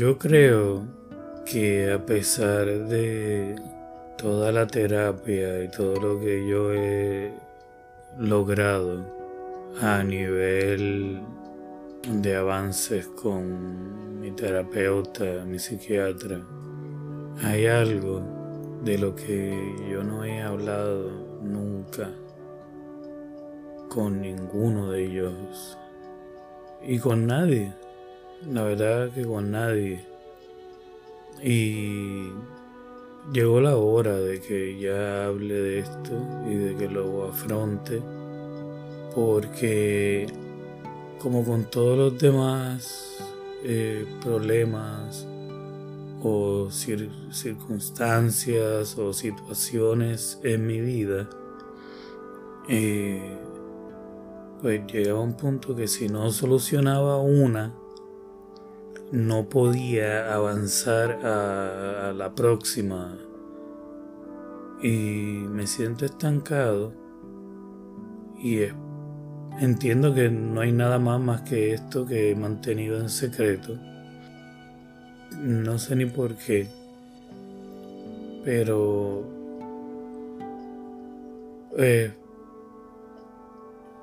Yo creo que a pesar de toda la terapia y todo lo que yo he logrado a nivel de avances con mi terapeuta, mi psiquiatra, hay algo de lo que yo no he hablado nunca con ninguno de ellos y con nadie. La verdad que con nadie. Y llegó la hora de que ya hable de esto y de que lo afronte. Porque como con todos los demás eh, problemas o circunstancias o situaciones en mi vida, eh, pues llegaba un punto que si no solucionaba una, no podía avanzar a, la próxima y me siento estancado y entiendo que no hay nada más más que esto que he mantenido en secreto. No sé ni por qué, pero eh,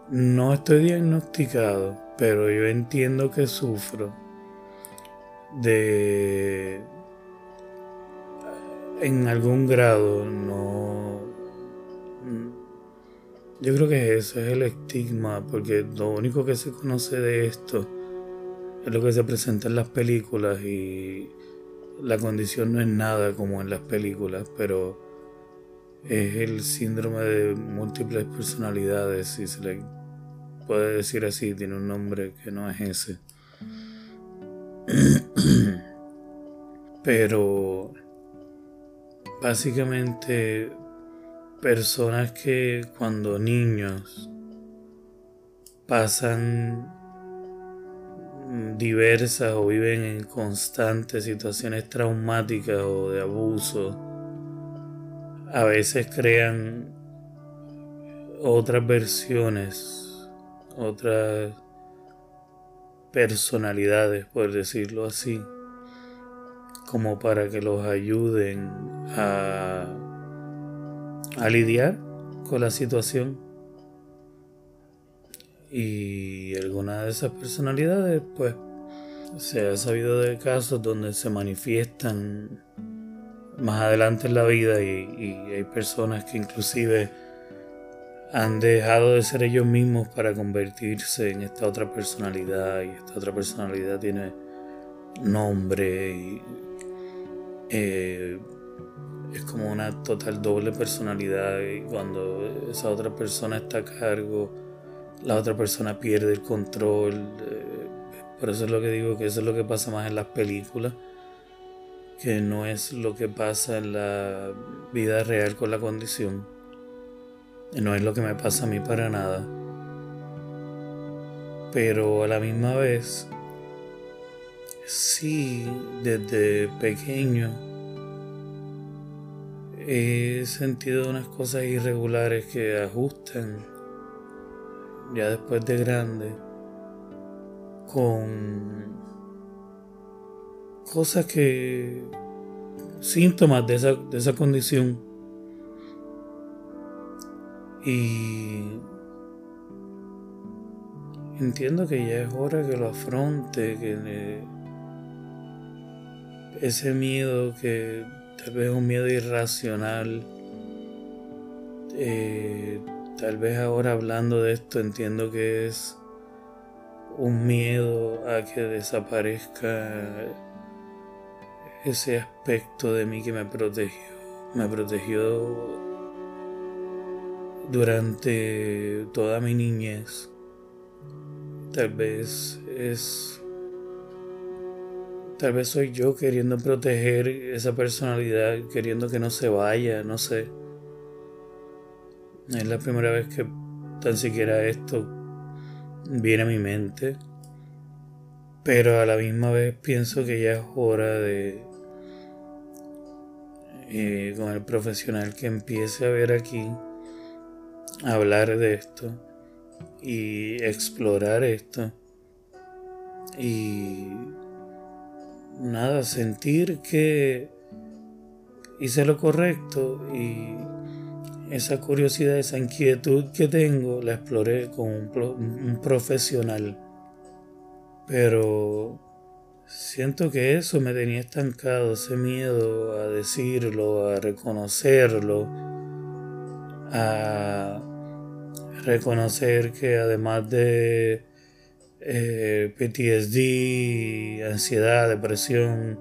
no estoy diagnosticado, pero yo entiendo que sufro de en algún grado no yo creo que eso es el estigma porque lo único que se conoce de esto es lo que se presenta en las películas y la condición no es nada como en las películas pero es el síndrome de múltiples personalidades si se le puede decir así tiene un nombre que no es ese Pero básicamente personas que cuando niños pasan diversas o viven en constantes situaciones traumáticas o de abuso, a veces crean otras versiones, otras personalidades, por decirlo así, como para que los ayuden a, a lidiar con la situación. Y alguna de esas personalidades, pues, se ha sabido de casos donde se manifiestan más adelante en la vida y, y hay personas que inclusive han dejado de ser ellos mismos para convertirse en esta otra personalidad y esta otra personalidad tiene nombre y eh, es como una total doble personalidad y cuando esa otra persona está a cargo la otra persona pierde el control eh, por eso es lo que digo que eso es lo que pasa más en las películas que no es lo que pasa en la vida real con la condición no es lo que me pasa a mí para nada. Pero a la misma vez, sí, desde pequeño he sentido unas cosas irregulares que ajustan ya después de grande con cosas que síntomas de esa, de esa condición y entiendo que ya es hora que lo afronte, que ese miedo que tal vez es un miedo irracional, eh, tal vez ahora hablando de esto entiendo que es un miedo a que desaparezca ese aspecto de mí que me protegió, me protegió durante toda mi niñez. Tal vez es... Tal vez soy yo queriendo proteger esa personalidad, queriendo que no se vaya, no sé. Es la primera vez que tan siquiera esto viene a mi mente. Pero a la misma vez pienso que ya es hora de, eh, con el profesional que empiece a ver aquí, hablar de esto y explorar esto y nada, sentir que hice lo correcto y esa curiosidad, esa inquietud que tengo, la exploré con un, profesional. Pero siento que eso me tenía estancado, ese miedo a decirlo, a reconocerlo, a reconocer que además de eh, PTSD, ansiedad, depresión,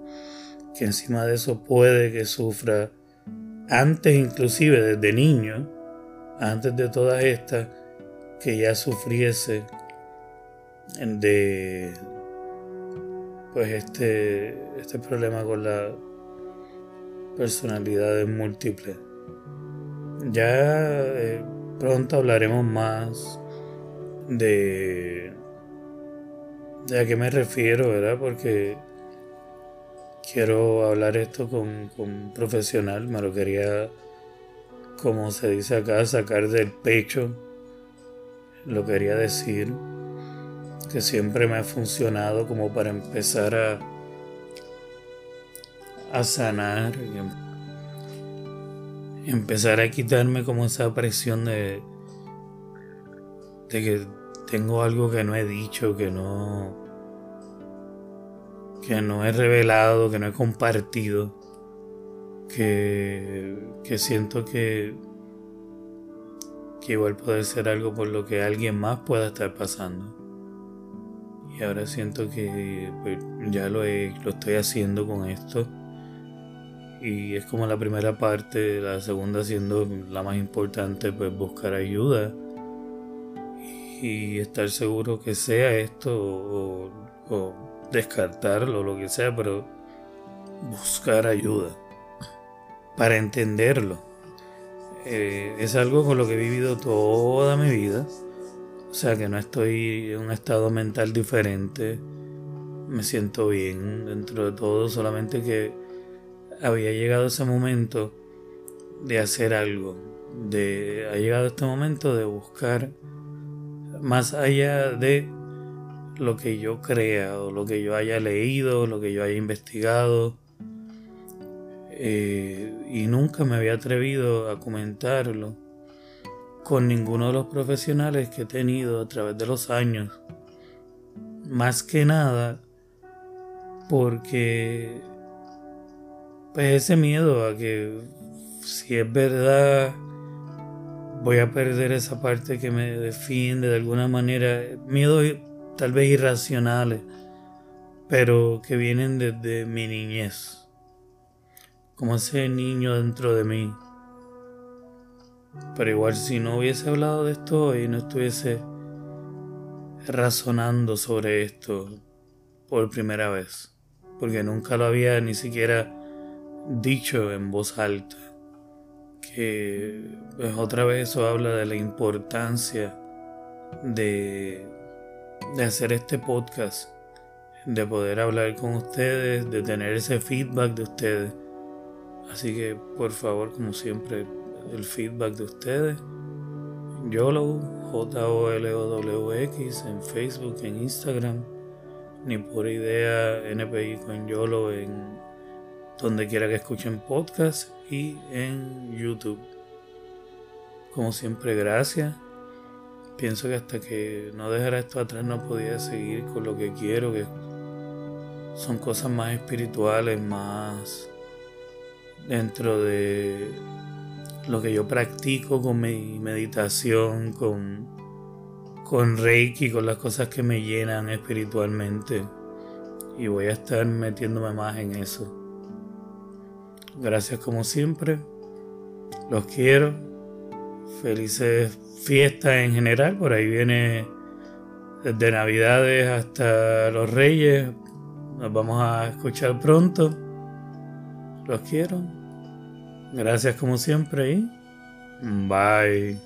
que encima de eso puede que sufra antes inclusive desde niño, antes de todas estas, que ya sufriese de pues este, este problema con la personalidad múltiple. Ya eh, pronto hablaremos más de, de a qué me refiero, ¿verdad? Porque quiero hablar esto con, un profesional, me lo quería, como se dice acá, sacar del pecho. Lo quería decir, que siempre me ha funcionado como para empezar a, a sanar empezar a quitarme como esa presión de, de que tengo algo que no he dicho, que no que no he revelado, que no he compartido, que, que siento que, que igual puede ser algo por lo que alguien más pueda estar pasando. Y ahora siento que pues, ya lo, lo estoy haciendo con esto. Y es como la primera parte, la segunda siendo la más importante, pues buscar ayuda y estar seguro que sea esto o descartarlo, lo que sea, pero buscar ayuda para entenderlo. Eh, es algo con lo que he vivido toda mi vida. O sea que no estoy en un estado mental diferente. Me siento bien dentro de todo, solamente que había llegado ese momento de hacer algo. De, ha llegado este momento de buscar más allá de lo que yo crea o lo que yo haya leído, lo que yo haya investigado. Eh, y nunca me había atrevido a comentarlo con ninguno de los profesionales que he tenido a través de los años. Más que nada porque pues ese miedo a que si es verdad voy a perder esa parte que me defiende de alguna manera. Miedo tal vez irracionales, pero que vienen desde mi niñez, como ese niño dentro de mí. Pero igual si no hubiese hablado de esto y no estuviese razonando sobre esto por primera vez, porque nunca lo había ni siquiera dicho en voz alta, que pues otra vez eso habla de la importancia de de hacer este podcast, de poder hablar con ustedes, de tener ese feedback de ustedes. Así que por favor, como siempre, el feedback de ustedes. YOLO, J-O-L-O-W-X, en Facebook, en Instagram, ni por idea NPI con YOLO en donde quiera que escuchen podcast y en YouTube. Como siempre, gracias pienso que hasta que no dejara esto atrás no podía seguir con lo que quiero, que son cosas más espirituales, más dentro de lo que yo practico con mi meditación, con, con Reiki, con las cosas que me llenan espiritualmente. Y voy a estar metiéndome más en eso. Gracias como siempre. Los quiero. Felices fiesta en general, por ahí viene desde Navidades hasta los Reyes. Nos vamos a escuchar pronto. Los quiero. Gracias como siempre y bye.